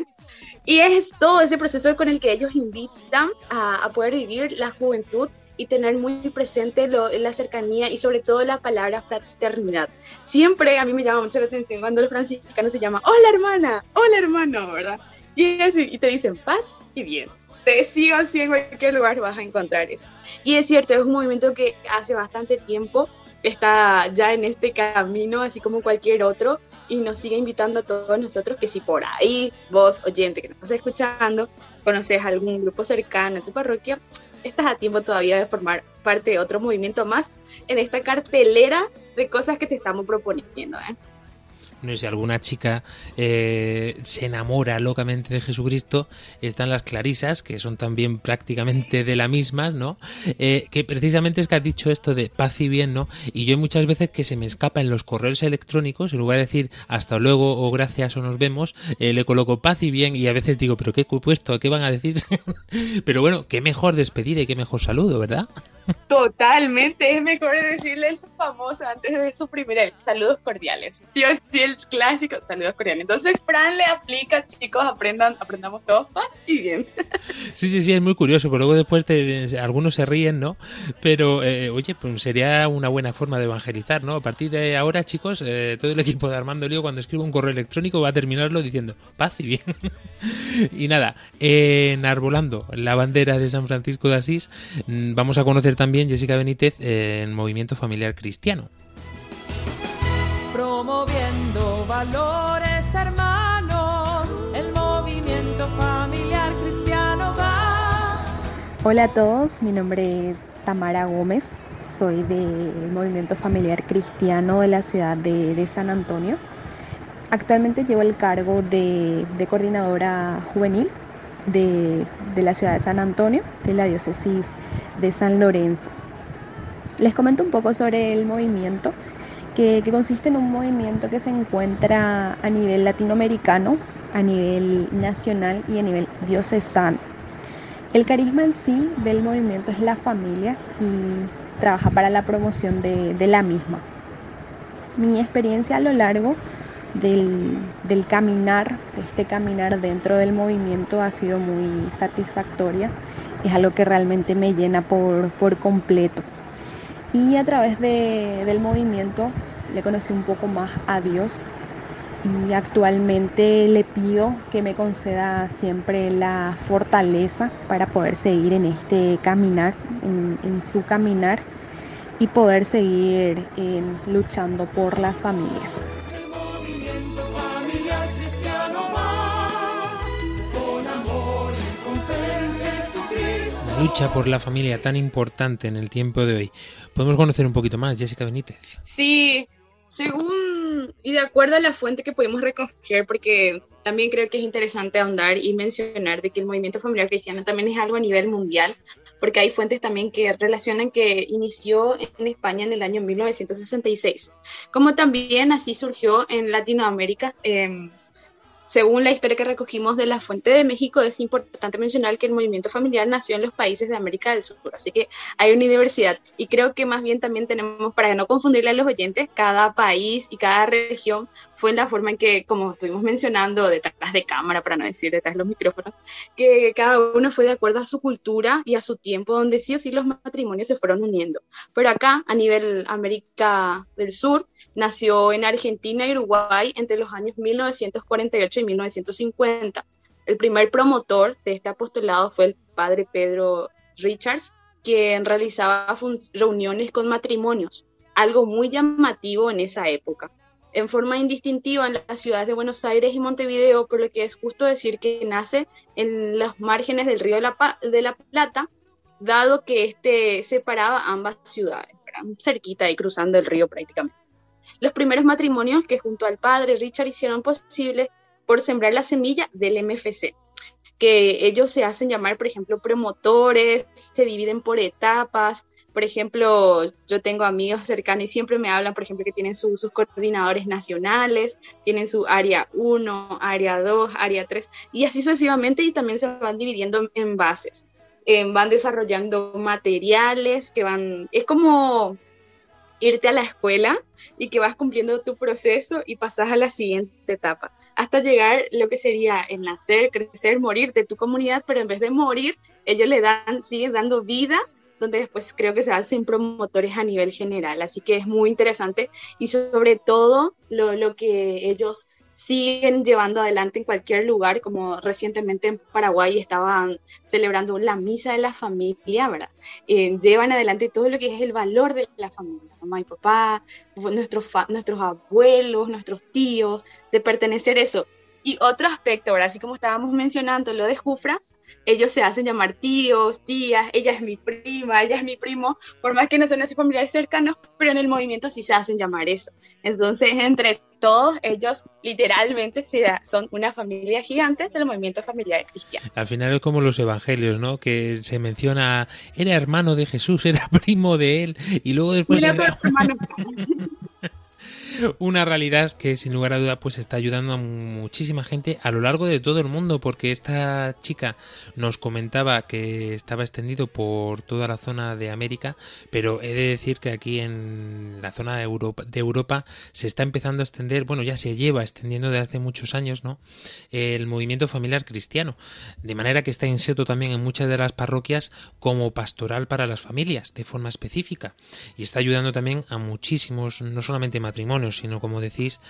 Y es todo ese proceso con el que ellos invitan a, poder vivir la juventud y tener muy presente lo- la cercanía y sobre todo la palabra fraternidad. Siempre a mí me llama mucho la atención cuando el franciscano se llama, hola hermana, hola hermano, ¿verdad? Y te dicen paz y bien. Te sigo así en cualquier lugar vas a encontrar eso. Y es cierto, es un movimiento que hace bastante tiempo está ya en este camino, así como cualquier otro, y nos sigue invitando a todos nosotros que si por ahí vos, oyente que nos estás escuchando, conoces algún grupo cercano en tu parroquia, estás a tiempo todavía de formar parte de otro movimiento más en esta cartelera de cosas que te estamos proponiendo. ¿eh? No sé, si alguna chica eh, se enamora locamente de Jesucristo, están las clarisas, que son también prácticamente de la misma, ¿no? Eh, que precisamente es que has dicho esto de paz y bien, ¿no? Y yo muchas veces que se me escapa en los correos electrónicos, en lugar de decir hasta luego o gracias o nos vemos, eh, le coloco paz y bien y a veces digo, pero qué he puesto, ¿qué van a decir? (laughs) pero bueno, qué mejor despedida y qué mejor saludo, ¿verdad? Totalmente, es mejor decirle el famoso antes de suprimir el saludos cordiales. Sí o sí, el clásico saludos cordiales. Entonces, Fran le aplica, chicos, aprendan, aprendamos todos paz y bien. Sí, sí, sí, es muy curioso, pero luego después te- algunos se ríen, ¿no? Pero, eh, oye, pues sería una buena forma de evangelizar, ¿no? A partir de ahora, chicos, eh, todo el equipo de Armando Lío, cuando escriba un correo electrónico, va a terminarlo diciendo paz y bien. (laughs) y nada, enarbolando la bandera de San Francisco de Asís, mm, vamos a conocer también Jessica Benítez eh, en Movimiento Familiar Cristiano. promoviendo valores hermanos, el movimiento familiar cristiano va. Hola a todos, mi nombre es Tamara Gómez, soy del Movimiento Familiar Cristiano de la ciudad de, de San Antonio. Actualmente llevo el cargo de, de coordinadora juvenil de, de la ciudad de San Antonio, de la diócesis de San Lorenzo. Les comento un poco sobre el movimiento, que, que consiste en un movimiento que se encuentra a nivel latinoamericano, a nivel nacional y a nivel diocesano El carisma en sí del movimiento es la familia y trabaja para la promoción de, de la misma. Mi experiencia a lo largo del, del, caminar, este caminar dentro del movimiento ha sido muy satisfactoria. Es algo que realmente me llena por, por completo. Y a través de, del movimiento le conocí un poco más a Dios y actualmente le pido que me conceda siempre la fortaleza para poder seguir en este caminar, en, en su caminar y poder seguir eh, luchando por las familias. Lucha por la familia tan importante en el tiempo de hoy. Podemos conocer un poquito más, Jessica Benítez. Sí, según y de acuerdo a la fuente que pudimos recoger, porque también creo que es interesante ahondar y mencionar de que el movimiento familiar cristiano también es algo a nivel mundial, porque hay fuentes también que relacionan que inició en España en el año 1966, como también así surgió en Latinoamérica. Eh, según la historia que recogimos de la Fuente de México, es importante mencionar que el movimiento familiar nació en los países de América del Sur, así que hay una diversidad. Y creo que más bien también tenemos, para no confundirle a los oyentes, cada país y cada región fue en la forma en que, como estuvimos mencionando, detrás de cámara, para no decir detrás de los micrófonos, que cada uno fue de acuerdo a su cultura y a su tiempo, donde sí o sí los matrimonios se fueron uniendo. Pero acá, a nivel América del Sur, nació en Argentina y Uruguay entre los años 1948 y 1950. El primer promotor de este apostolado fue el padre Pedro Richards, quien realizaba reuniones con matrimonios, algo muy llamativo en esa época. En forma indistintiva en las ciudades de Buenos Aires y Montevideo, por lo que es justo decir que nace en los márgenes del río de la, Plata, dado que este separaba ambas ciudades, cerquita y cruzando el río prácticamente los primeros matrimonios que junto al padre Richard hicieron posible por sembrar la semilla del MFC, que ellos se hacen llamar, por ejemplo, promotores, se dividen por etapas. Por ejemplo, yo tengo amigos cercanos y siempre me hablan, por ejemplo, que tienen sus coordinadores nacionales, tienen su área 1, área 2, área 3, y así sucesivamente, y también se van dividiendo en bases. Eh, van desarrollando materiales que van, es como irte a la escuela y que vas cumpliendo tu proceso y pasas a la siguiente etapa, hasta llegar lo que sería el nacer, crecer, morir de tu comunidad, pero en vez de morir, ellos le dan, siguen dando vida donde después creo que se hacen promotores a nivel general. Así que es muy interesante y sobre todo lo, lo que ellos siguen llevando adelante en cualquier lugar, como recientemente en Paraguay estaban celebrando la misa de la familia, ¿verdad? Eh, llevan adelante todo lo que es el valor de la familia, mamá y papá, nuestros, nuestros abuelos, nuestros tíos, de pertenecer a eso. Y otro aspecto, ¿verdad? Así como estábamos mencionando lo de Jufra, ellos se hacen llamar tíos, tías, ella es mi prima, ella es mi primo, por más que no son así familiares cercanos, pero en el movimiento sí se hacen llamar eso. Entonces, entre todos ellos literalmente son una familia gigante del movimiento familiar cristiano. Al final es como los evangelios, ¿no? Que se menciona, era hermano de Jesús, era (laughs) primo de él, y luego después... Era... (laughs) (laughs) una realidad que sin lugar a duda pues está ayudando a muchísima gente a lo largo de todo el mundo porque esta chica nos comentaba que estaba extendido por toda la zona de América pero he de decir que aquí en la zona de Europa, se está empezando a extender bueno ya se lleva extendiendo desde hace muchos años no el movimiento familiar cristiano de manera que está inserto también en muchas de las parroquias como pastoral para las familias de forma específica y está ayudando también a muchísimos no solamente sino como decís,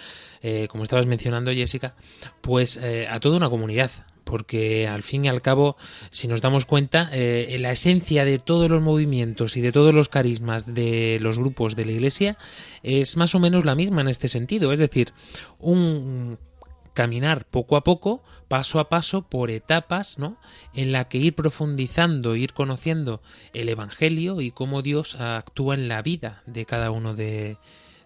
eh, como estabas mencionando Jessica, pues eh, a toda una comunidad, porque al fin y al cabo, si nos damos cuenta, eh, la esencia de todos los movimientos y de todos los carismas de los grupos de la Iglesia es más o menos la misma en este sentido, es decir, un caminar poco a poco, paso a paso, por etapas, ¿no? En la que ir profundizando, ir conociendo el Evangelio y cómo Dios actúa en la vida de cada uno de,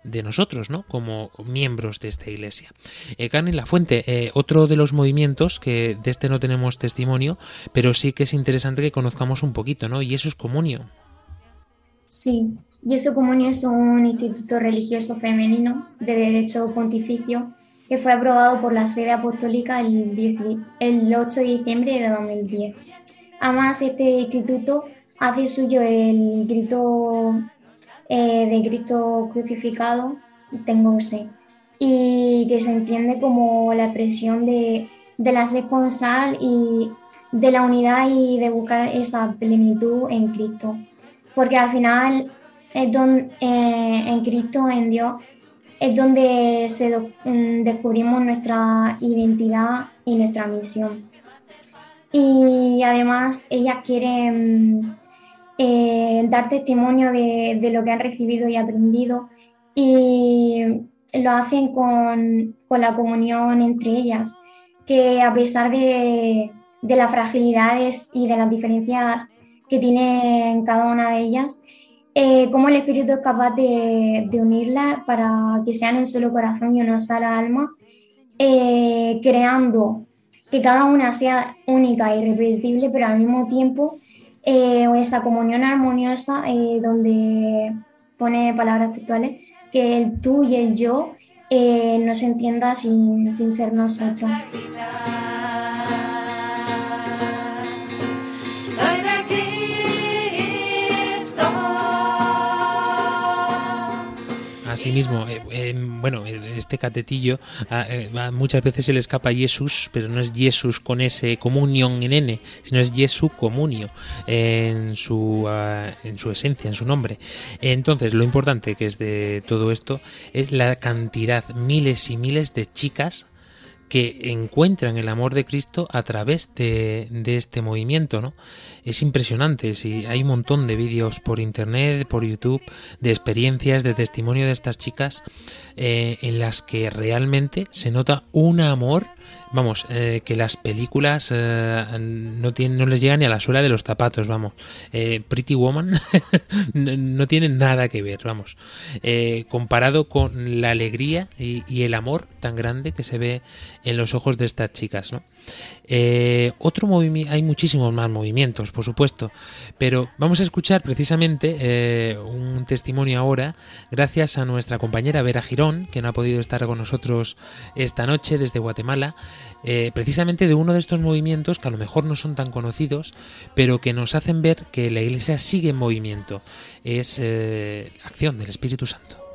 de nosotros, ¿no? Como miembros de esta iglesia. Eh, Carmen La Fuente, eh, otro de los movimientos que de este no tenemos testimonio, pero sí que es interesante que conozcamos un poquito, ¿no? Y eso es Comunio. Sí, y eso Comunio es un instituto religioso femenino de derecho pontificio que fue aprobado por la sede apostólica el, el 8 de diciembre de 2010. Además, este instituto hace suyo el grito eh, de Cristo crucificado, tengo sed, y que se entiende como la expresión de, de la sed y de la unidad y de buscar esa plenitud en Cristo. Porque al final es eh, en Cristo, en Dios, es donde se mm, descubrimos nuestra identidad y nuestra misión. Y además ellas quieren eh, dar testimonio de, de lo que han recibido y aprendido. Y lo hacen con, con la comunión entre ellas, que a pesar de, de las fragilidades y de las diferencias que tienen cada una de ellas, eh, cómo el Espíritu es capaz de, de unirlas para que sean un solo corazón y una sola alma, eh, creando que cada una sea única y irrepetible, pero al mismo tiempo eh, esa comunión armoniosa eh, donde pone palabras textuales, que el tú y el yo eh, no se entienda sin, sin ser nosotros. Asimismo, eh, eh, bueno, este catetillo eh, muchas veces se le escapa Jesús, pero no es Jesús con ese comunión en N, sino es Jesu comunio en su, en su esencia, en su nombre. Entonces, lo importante que es de todo esto es la cantidad, miles y miles de chicas que encuentran el amor de Cristo a través de, de este movimiento, ¿no? Es impresionante, sí, hay un montón de vídeos por internet, por YouTube, de experiencias, de testimonio de estas chicas eh, en las que realmente se nota un amor, vamos, eh, que las películas eh, no, tienen, no les llega ni a la suela de los zapatos, vamos. Eh, Pretty Woman (laughs) no, tiene nada que ver, vamos. Eh, comparado con la alegría y, y el amor tan grande que se ve en los ojos de estas chicas, ¿no? Eh, otro movimiento, hay muchísimos más movimientos, por supuesto, pero vamos a escuchar precisamente eh, un testimonio ahora, gracias a nuestra compañera Vera Girón, que no ha podido estar con nosotros esta noche desde Guatemala, eh, precisamente de uno de estos movimientos que a lo mejor no son tan conocidos, pero que nos hacen ver que la Iglesia sigue en movimiento. Es eh, acción del Espíritu Santo.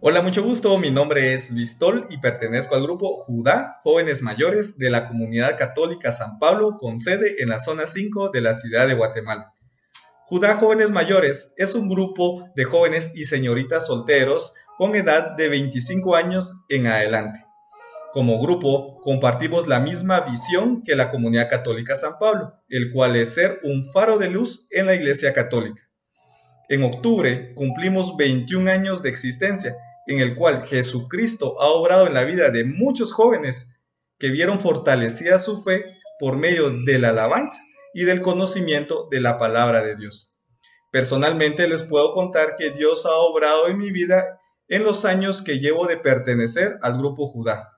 Hola, mucho gusto. Mi nombre es Luis Tol y pertenezco al grupo Judá, Jóvenes Mayores de la Comunidad Católica San Pablo, con sede en la zona 5 de la ciudad de Guatemala. Judá Jóvenes Mayores es un grupo de jóvenes y señoritas solteros con edad de 25 años en adelante. Como grupo, compartimos la misma visión que la Comunidad Católica San Pablo, el cual es ser un faro de luz en la Iglesia Católica. En octubre cumplimos 21 años de existencia, en el cual Jesucristo ha obrado en la vida de muchos jóvenes que vieron fortalecida su fe por medio de la alabanza y del conocimiento de la palabra de Dios. Personalmente les puedo contar que Dios ha obrado en mi vida en los años que llevo de pertenecer al grupo Judá.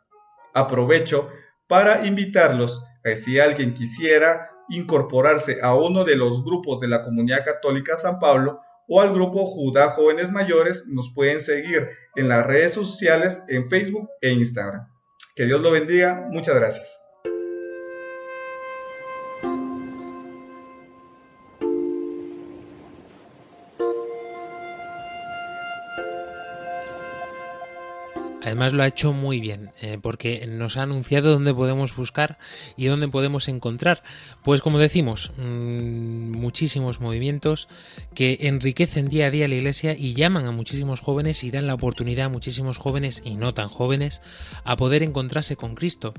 Aprovecho para invitarlos a que si alguien quisiera incorporarse a uno de los grupos de la Comunidad Católica San Pablo o al grupo Judá Jóvenes Mayores, nos pueden seguir en las redes sociales en Facebook e Instagram. Que Dios lo bendiga. Muchas gracias. Además lo ha hecho muy bien, eh, porque nos ha anunciado dónde podemos buscar y dónde podemos encontrar. Pues como decimos, mmm, muchísimos movimientos que enriquecen día a día la iglesia y llaman a muchísimos jóvenes y dan la oportunidad a muchísimos jóvenes y no tan jóvenes a poder encontrarse con Cristo.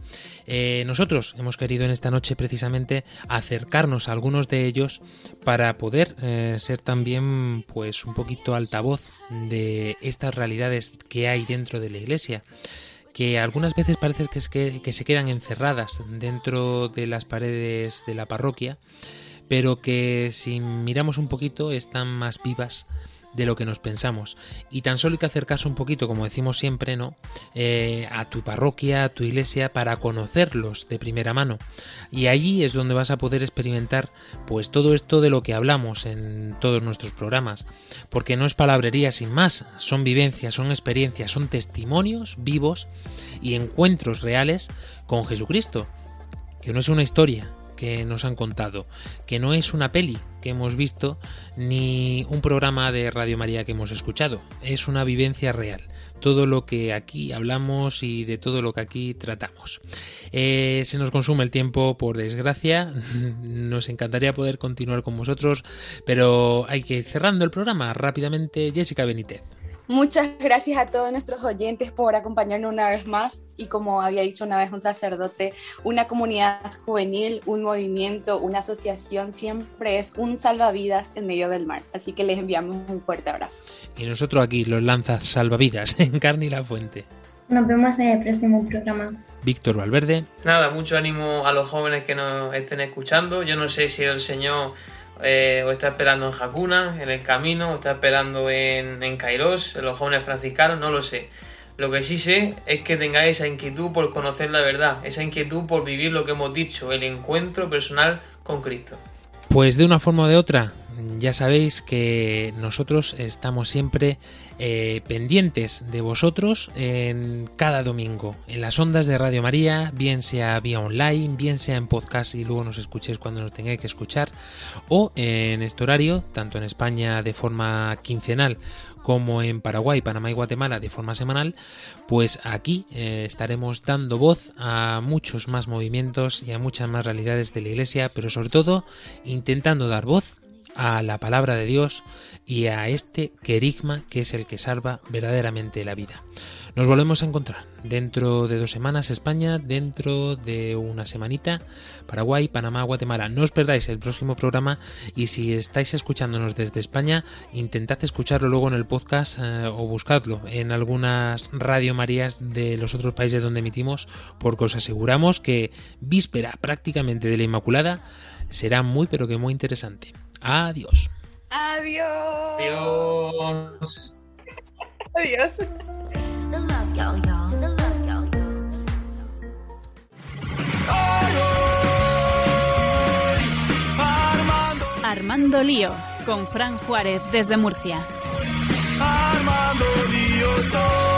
Eh, nosotros hemos querido en esta noche precisamente acercarnos a algunos de ellos para poder eh, ser también pues un poquito altavoz de estas realidades que hay dentro de la iglesia que algunas veces parece que, se quedan encerradas dentro de las paredes de la parroquia, pero que si miramos un poquito están más vivas de lo que nos pensamos. Y tan solo hay que acercarse un poquito, como decimos siempre, ¿no? Eh, a tu parroquia, a tu iglesia, para conocerlos de primera mano. Y allí es donde vas a poder experimentar, pues, todo esto de lo que hablamos en todos nuestros programas. Porque no es palabrería sin más, son vivencias, son experiencias, son testimonios vivos y encuentros reales con Jesucristo. Que no es una historia, que nos han contado, que no es una peli que hemos visto ni un programa de Radio María que hemos escuchado, es una vivencia real todo lo que aquí hablamos y de todo lo que aquí tratamos. Eh, se nos consume el tiempo, por desgracia. (laughs) Nos encantaría poder continuar con vosotros, pero hay que ir cerrando el programa rápidamente. Jessica Benítez. Muchas gracias a todos nuestros oyentes por acompañarnos una vez más y como había dicho una vez un sacerdote, una comunidad juvenil, un movimiento, una asociación siempre es un salvavidas en medio del mar. Así que les enviamos un fuerte abrazo. Y nosotros aquí los lanzas salvavidas (laughs) en Carne y la Fuente. Nos vemos en el próximo programa. Víctor Valverde. Nada, mucho ánimo a los jóvenes que nos estén escuchando. Yo no sé si el Señor eh, o está esperando en Jacuna, en el camino, o está esperando en, en Kairos, en los jóvenes franciscanos, no lo sé. Lo que sí sé es que tengáis esa inquietud por conocer la verdad, esa inquietud por vivir lo que hemos dicho, el encuentro personal con Cristo. Pues de una forma o de otra, ya sabéis que nosotros estamos siempre eh, pendientes de vosotros en cada domingo, en las ondas de Radio María, bien sea vía online, bien sea en podcast y luego nos escuchéis cuando nos tengáis que escuchar, o en este horario, tanto en España de forma quincenal como en Paraguay, Panamá y Guatemala de forma semanal, pues aquí eh, estaremos dando voz a muchos más movimientos y a muchas más realidades de la Iglesia, pero sobre todo intentando dar voz a la palabra de Dios y a este querigma que es el que salva verdaderamente la vida. Nos volvemos a encontrar dentro de dos semanas España, dentro de una semanita Paraguay, Panamá, Guatemala. No os perdáis el próximo programa y si estáis escuchándonos desde España, intentad escucharlo luego en el podcast eh, o buscadlo en algunas Radio Marías de los otros países donde emitimos, porque os aseguramos que víspera prácticamente de la Inmaculada será muy pero que muy interesante. Adiós. Adiós. Adiós. Adiós. Armando Lío, con Fran Juárez desde Murcia. Armando Lío, todo.